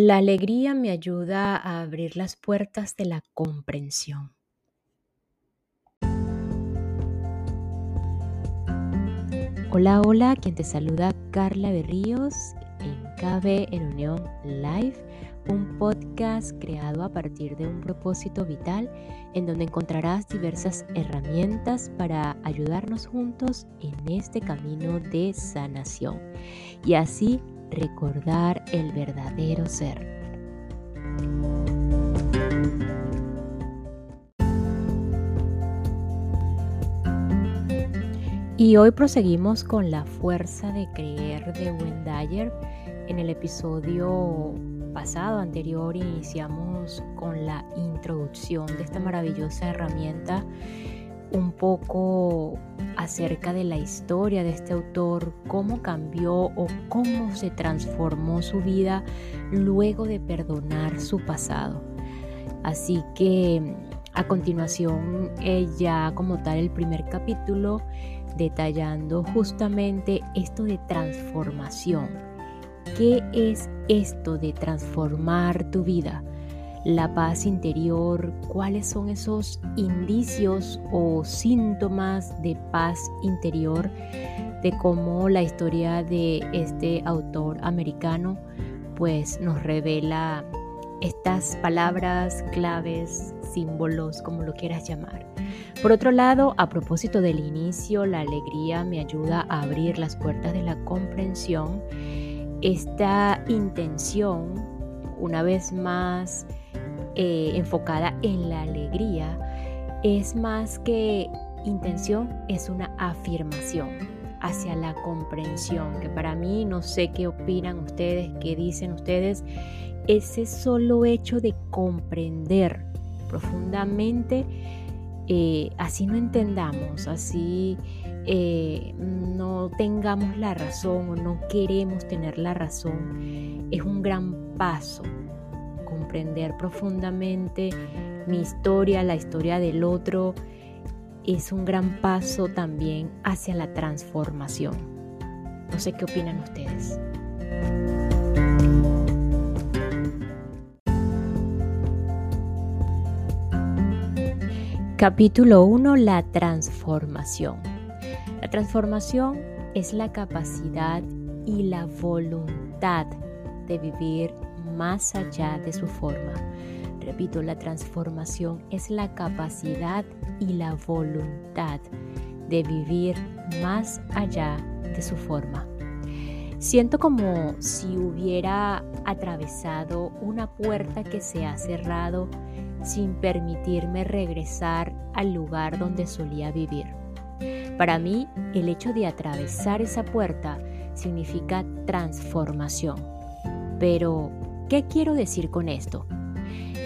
La alegría me ayuda a abrir las puertas de la comprensión. Hola, hola, quien te saluda Carla Berríos en KB en Unión Live, un podcast creado a partir de un propósito vital en donde encontrarás diversas herramientas para ayudarnos juntos en este camino de sanación y así recordar el verdadero ser. Y hoy proseguimos con la fuerza de creer de Wendayer. En el episodio pasado, anterior, iniciamos con la introducción de esta maravillosa herramienta un poco acerca de la historia de este autor, cómo cambió o cómo se transformó su vida luego de perdonar su pasado. Así que a continuación, ya como tal el primer capítulo detallando justamente esto de transformación. ¿Qué es esto de transformar tu vida? La paz interior, cuáles son esos indicios o síntomas de paz interior, de cómo la historia de este autor americano pues nos revela estas palabras, claves, símbolos, como lo quieras llamar. Por otro lado, a propósito del inicio, la alegría me ayuda a abrir las puertas de la comprensión. Esta intención, una vez más, eh, enfocada en la alegría es más que intención, es una afirmación hacia la comprensión, que para mí no sé qué opinan ustedes, qué dicen ustedes, ese solo hecho de comprender profundamente, eh, así no entendamos, así eh, no tengamos la razón o no queremos tener la razón, es un gran paso comprender profundamente mi historia, la historia del otro, es un gran paso también hacia la transformación. No sé qué opinan ustedes. Capítulo 1. La transformación. La transformación es la capacidad y la voluntad de vivir más allá de su forma. Repito, la transformación es la capacidad y la voluntad de vivir más allá de su forma. Siento como si hubiera atravesado una puerta que se ha cerrado sin permitirme regresar al lugar donde solía vivir. Para mí, el hecho de atravesar esa puerta significa transformación. Pero, ¿Qué quiero decir con esto?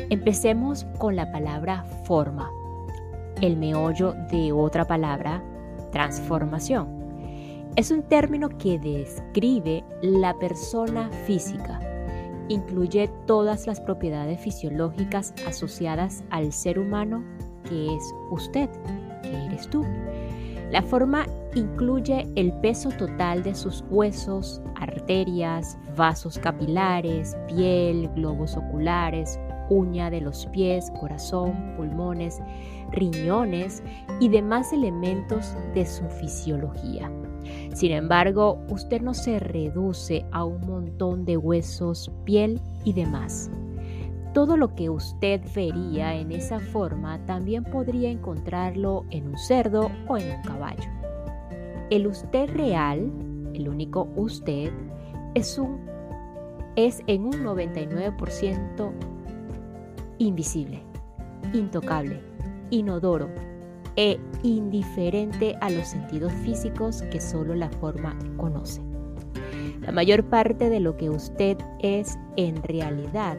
Empecemos con la palabra forma, el meollo de otra palabra, transformación. Es un término que describe la persona física. Incluye todas las propiedades fisiológicas asociadas al ser humano que es usted, que eres tú. La forma incluye el peso total de sus huesos, arterias, vasos capilares, piel, globos oculares, uña de los pies, corazón, pulmones, riñones y demás elementos de su fisiología. Sin embargo, usted no se reduce a un montón de huesos, piel y demás. Todo lo que usted vería en esa forma también podría encontrarlo en un cerdo o en un caballo. El usted real, el único usted, es, un, es en un 99% invisible, intocable, inodoro e indiferente a los sentidos físicos que solo la forma conoce. La mayor parte de lo que usted es en realidad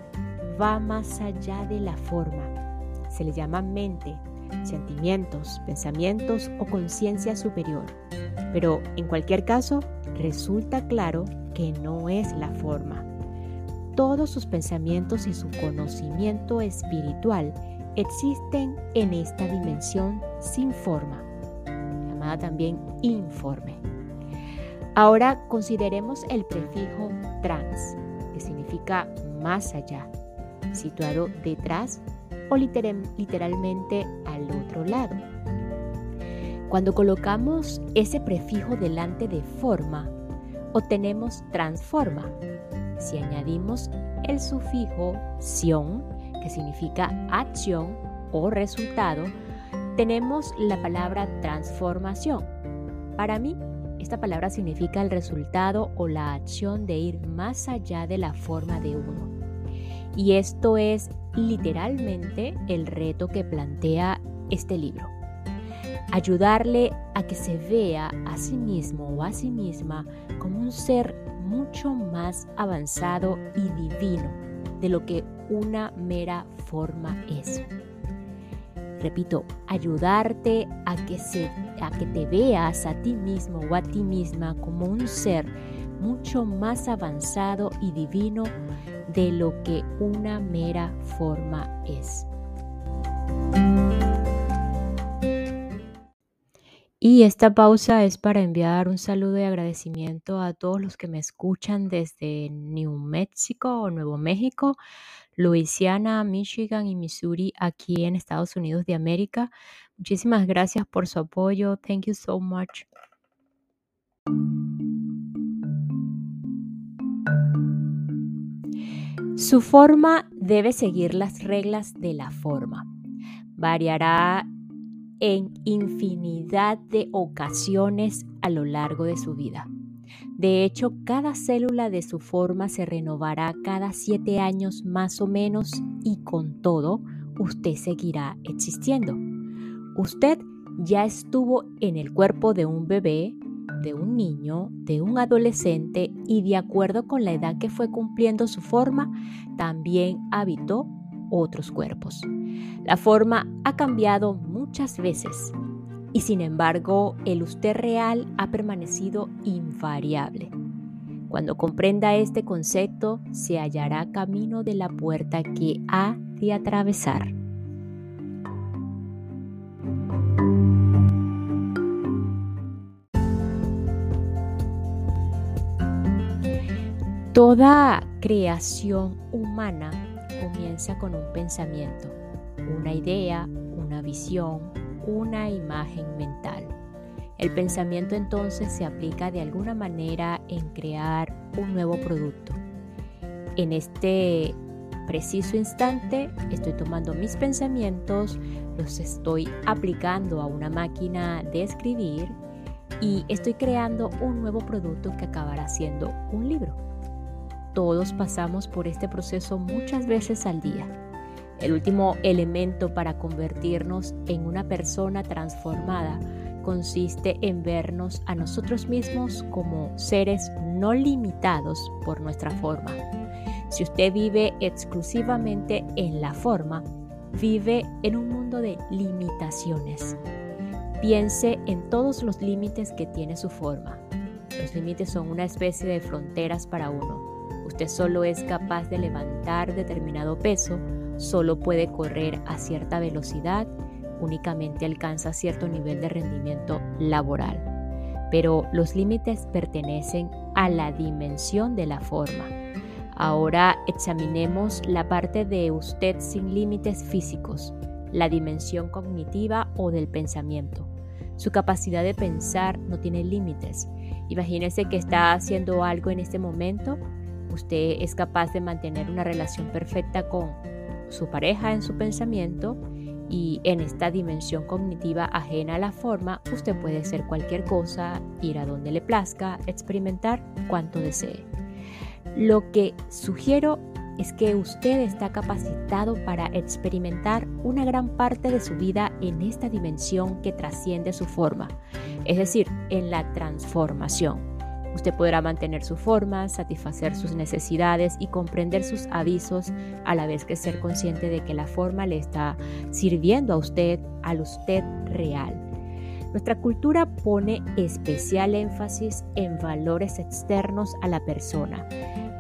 va más allá de la forma. Se le llama mente, sentimientos, pensamientos o conciencia superior. Pero en cualquier caso, resulta claro que no es la forma. Todos sus pensamientos y su conocimiento espiritual existen en esta dimensión sin forma, llamada también informe. Ahora consideremos el prefijo trans, que significa más allá, situado detrás o literalmente al otro lado. Cuando colocamos ese prefijo delante de forma, obtenemos transforma. Si añadimos el sufijo sion, que significa acción o resultado, tenemos la palabra transformación. Para mí, esta palabra significa el resultado o la acción de ir más allá de la forma de uno. Y esto es literalmente el reto que plantea este libro. Ayudarle a que se vea a sí mismo o a sí misma como un ser mucho más avanzado y divino de lo que una mera forma es. Repito, ayudarte a que, se, a que te veas a ti mismo o a ti misma como un ser mucho más avanzado y divino de lo que una mera forma es. Y esta pausa es para enviar un saludo y agradecimiento a todos los que me escuchan desde New Mexico o Nuevo México, Louisiana, Michigan y Missouri aquí en Estados Unidos de América. Muchísimas gracias por su apoyo. Thank you so much. Su forma debe seguir las reglas de la forma. Variará en infinidad de ocasiones a lo largo de su vida. De hecho, cada célula de su forma se renovará cada siete años más o menos y con todo, usted seguirá existiendo. Usted ya estuvo en el cuerpo de un bebé, de un niño, de un adolescente y de acuerdo con la edad que fue cumpliendo su forma, también habitó otros cuerpos. La forma ha cambiado muchas veces y sin embargo el usted real ha permanecido invariable. Cuando comprenda este concepto, se hallará camino de la puerta que ha de atravesar. Toda creación humana comienza con un pensamiento, una idea, una visión, una imagen mental. El pensamiento entonces se aplica de alguna manera en crear un nuevo producto. En este preciso instante estoy tomando mis pensamientos, los estoy aplicando a una máquina de escribir y estoy creando un nuevo producto que acabará siendo un libro. Todos pasamos por este proceso muchas veces al día. El último elemento para convertirnos en una persona transformada consiste en vernos a nosotros mismos como seres no limitados por nuestra forma. Si usted vive exclusivamente en la forma, vive en un mundo de limitaciones. Piense en todos los límites que tiene su forma. Los límites son una especie de fronteras para uno. Usted solo es capaz de levantar determinado peso, solo puede correr a cierta velocidad, únicamente alcanza cierto nivel de rendimiento laboral. Pero los límites pertenecen a la dimensión de la forma. Ahora examinemos la parte de usted sin límites físicos, la dimensión cognitiva o del pensamiento. Su capacidad de pensar no tiene límites. Imagínese que está haciendo algo en este momento usted es capaz de mantener una relación perfecta con su pareja en su pensamiento y en esta dimensión cognitiva ajena a la forma, usted puede hacer cualquier cosa, ir a donde le plazca, experimentar cuanto desee. Lo que sugiero es que usted está capacitado para experimentar una gran parte de su vida en esta dimensión que trasciende su forma, es decir, en la transformación. Usted podrá mantener su forma, satisfacer sus necesidades y comprender sus avisos a la vez que ser consciente de que la forma le está sirviendo a usted, al usted real. Nuestra cultura pone especial énfasis en valores externos a la persona,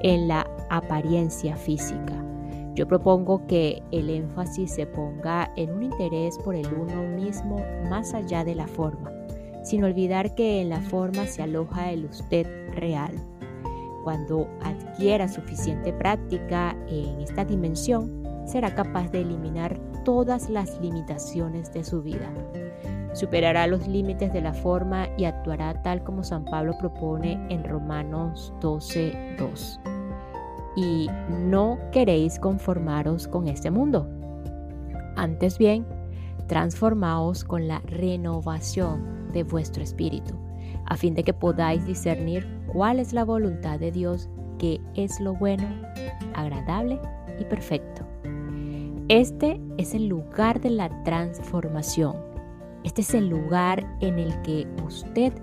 en la apariencia física. Yo propongo que el énfasis se ponga en un interés por el uno mismo más allá de la forma sin olvidar que en la forma se aloja el usted real. Cuando adquiera suficiente práctica en esta dimensión, será capaz de eliminar todas las limitaciones de su vida. Superará los límites de la forma y actuará tal como San Pablo propone en Romanos 12:2. Y no queréis conformaros con este mundo. Antes bien, transformaos con la renovación de vuestro espíritu, a fin de que podáis discernir cuál es la voluntad de Dios, que es lo bueno, agradable y perfecto. Este es el lugar de la transformación. Este es el lugar en el que usted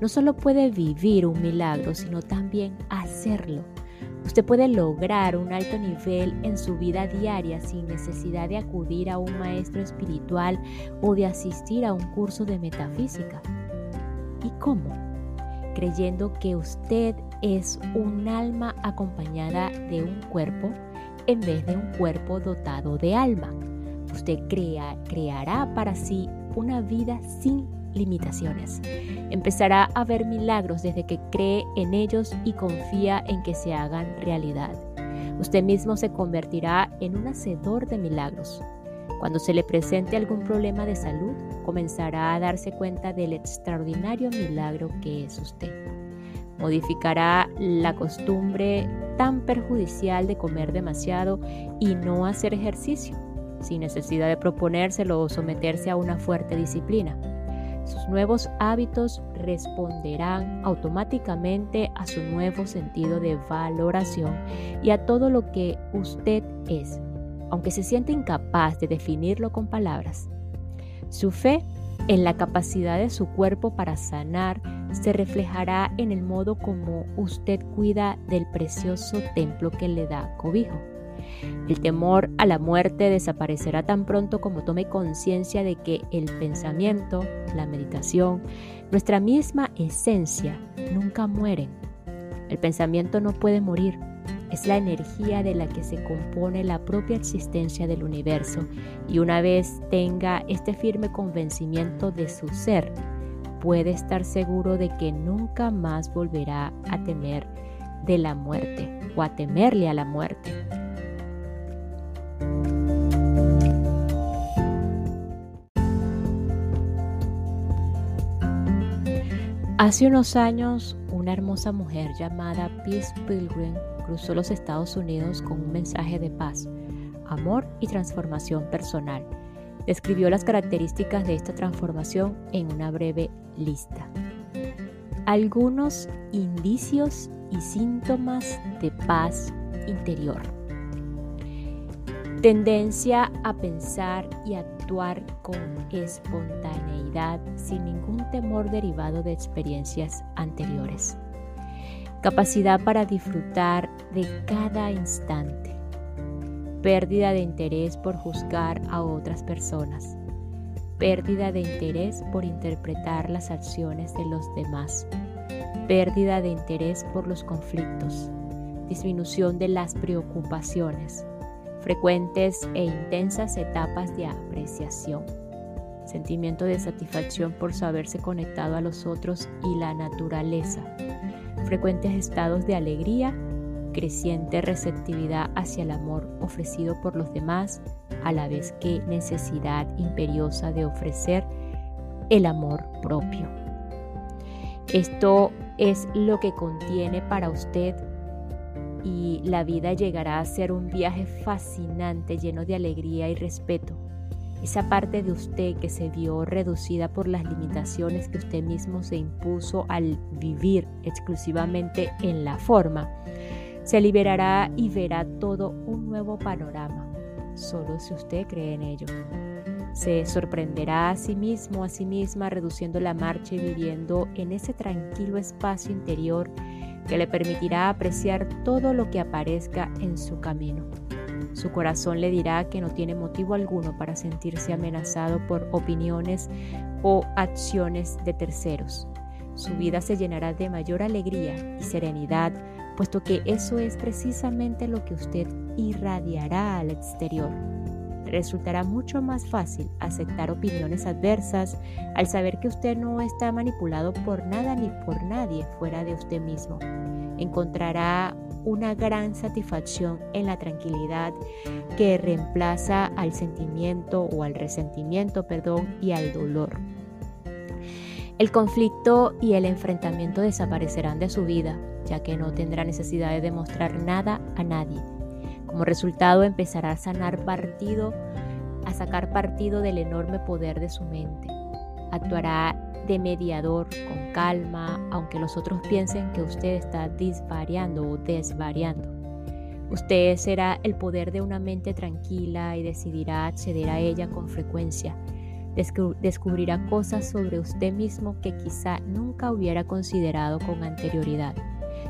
no solo puede vivir un milagro, sino también hacerlo. Usted puede lograr un alto nivel en su vida diaria sin necesidad de acudir a un maestro espiritual o de asistir a un curso de metafísica. ¿Y cómo? Creyendo que usted es un alma acompañada de un cuerpo en vez de un cuerpo dotado de alma. Usted crea, creará para sí una vida sin limitaciones. Empezará a ver milagros desde que cree en ellos y confía en que se hagan realidad. Usted mismo se convertirá en un hacedor de milagros. Cuando se le presente algún problema de salud, comenzará a darse cuenta del extraordinario milagro que es usted modificará la costumbre tan perjudicial de comer demasiado y no hacer ejercicio, sin necesidad de proponérselo o someterse a una fuerte disciplina. Sus nuevos hábitos responderán automáticamente a su nuevo sentido de valoración y a todo lo que usted es, aunque se siente incapaz de definirlo con palabras. Su fe en la capacidad de su cuerpo para sanar se reflejará en el modo como usted cuida del precioso templo que le da cobijo. El temor a la muerte desaparecerá tan pronto como tome conciencia de que el pensamiento, la meditación, nuestra misma esencia nunca mueren. El pensamiento no puede morir, es la energía de la que se compone la propia existencia del universo y una vez tenga este firme convencimiento de su ser, puede estar seguro de que nunca más volverá a temer de la muerte o a temerle a la muerte. Hace unos años, una hermosa mujer llamada Peace Pilgrim cruzó los Estados Unidos con un mensaje de paz, amor y transformación personal describió las características de esta transformación en una breve lista. Algunos indicios y síntomas de paz interior. Tendencia a pensar y actuar con espontaneidad sin ningún temor derivado de experiencias anteriores. Capacidad para disfrutar de cada instante. Pérdida de interés por juzgar a otras personas, pérdida de interés por interpretar las acciones de los demás, pérdida de interés por los conflictos, disminución de las preocupaciones, frecuentes e intensas etapas de apreciación, sentimiento de satisfacción por saberse conectado a los otros y la naturaleza, frecuentes estados de alegría creciente receptividad hacia el amor ofrecido por los demás, a la vez que necesidad imperiosa de ofrecer el amor propio. Esto es lo que contiene para usted y la vida llegará a ser un viaje fascinante lleno de alegría y respeto. Esa parte de usted que se vio reducida por las limitaciones que usted mismo se impuso al vivir exclusivamente en la forma, se liberará y verá todo un nuevo panorama, solo si usted cree en ello. Se sorprenderá a sí mismo, a sí misma, reduciendo la marcha y viviendo en ese tranquilo espacio interior que le permitirá apreciar todo lo que aparezca en su camino. Su corazón le dirá que no tiene motivo alguno para sentirse amenazado por opiniones o acciones de terceros. Su vida se llenará de mayor alegría y serenidad puesto que eso es precisamente lo que usted irradiará al exterior. Resultará mucho más fácil aceptar opiniones adversas al saber que usted no está manipulado por nada ni por nadie fuera de usted mismo. Encontrará una gran satisfacción en la tranquilidad que reemplaza al sentimiento o al resentimiento, perdón, y al dolor. El conflicto y el enfrentamiento desaparecerán de su vida, ya que no tendrá necesidad de demostrar nada a nadie. Como resultado empezará a sanar partido, a sacar partido del enorme poder de su mente. Actuará de mediador con calma, aunque los otros piensen que usted está disvariando o desvariando. Usted será el poder de una mente tranquila y decidirá acceder a ella con frecuencia descubrirá cosas sobre usted mismo que quizá nunca hubiera considerado con anterioridad.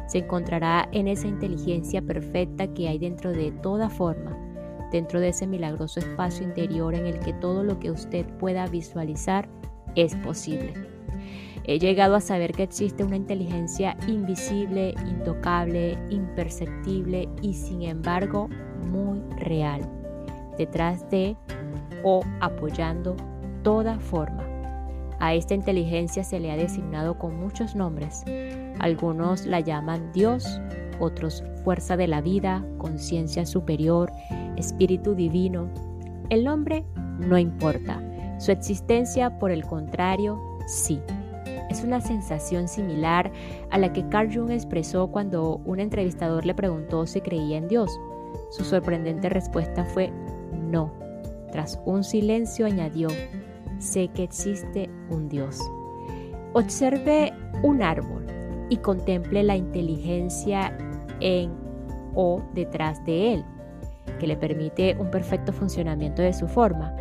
Se encontrará en esa inteligencia perfecta que hay dentro de toda forma, dentro de ese milagroso espacio interior en el que todo lo que usted pueda visualizar es posible. He llegado a saber que existe una inteligencia invisible, intocable, imperceptible y sin embargo muy real, detrás de o apoyando toda forma. A esta inteligencia se le ha designado con muchos nombres. Algunos la llaman Dios, otros fuerza de la vida, conciencia superior, espíritu divino. El nombre no importa. Su existencia, por el contrario, sí. Es una sensación similar a la que Carl Jung expresó cuando un entrevistador le preguntó si creía en Dios. Su sorprendente respuesta fue no. Tras un silencio añadió, sé que existe un Dios. Observe un árbol y contemple la inteligencia en o detrás de él, que le permite un perfecto funcionamiento de su forma.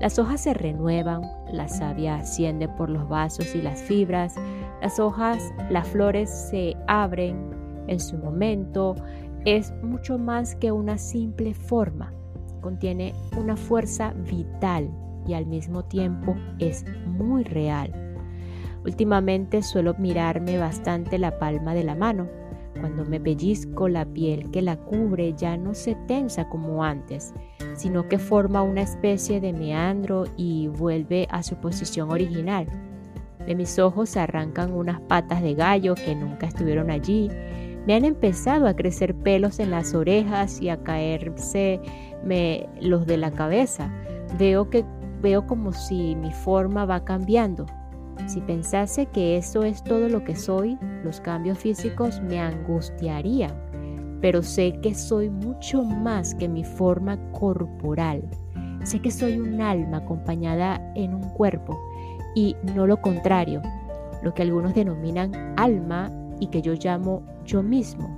Las hojas se renuevan, la savia asciende por los vasos y las fibras, las hojas, las flores se abren en su momento, es mucho más que una simple forma, contiene una fuerza vital y al mismo tiempo es muy real. Últimamente suelo mirarme bastante la palma de la mano. Cuando me pellizco la piel que la cubre ya no se tensa como antes, sino que forma una especie de meandro y vuelve a su posición original. De mis ojos se arrancan unas patas de gallo que nunca estuvieron allí. Me han empezado a crecer pelos en las orejas y a caerse los de la cabeza. Veo que veo como si mi forma va cambiando. Si pensase que eso es todo lo que soy, los cambios físicos me angustiarían, pero sé que soy mucho más que mi forma corporal. Sé que soy un alma acompañada en un cuerpo y no lo contrario, lo que algunos denominan alma y que yo llamo yo mismo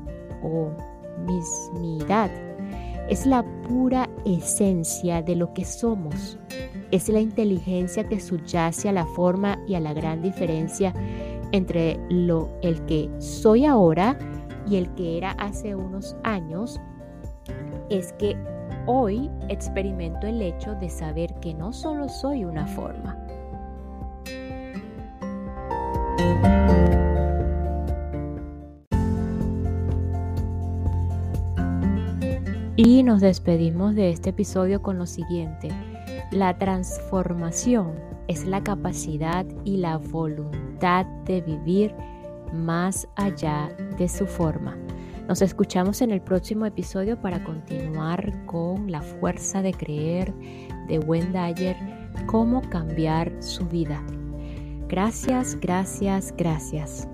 o mismidad. Es la pura esencia de lo que somos es la inteligencia que subyace a la forma y a la gran diferencia entre lo, el que soy ahora y el que era hace unos años, es que hoy experimento el hecho de saber que no solo soy una forma. Y nos despedimos de este episodio con lo siguiente. La transformación es la capacidad y la voluntad de vivir más allá de su forma. Nos escuchamos en el próximo episodio para continuar con la fuerza de creer de Wendayer, cómo cambiar su vida. Gracias, gracias, gracias.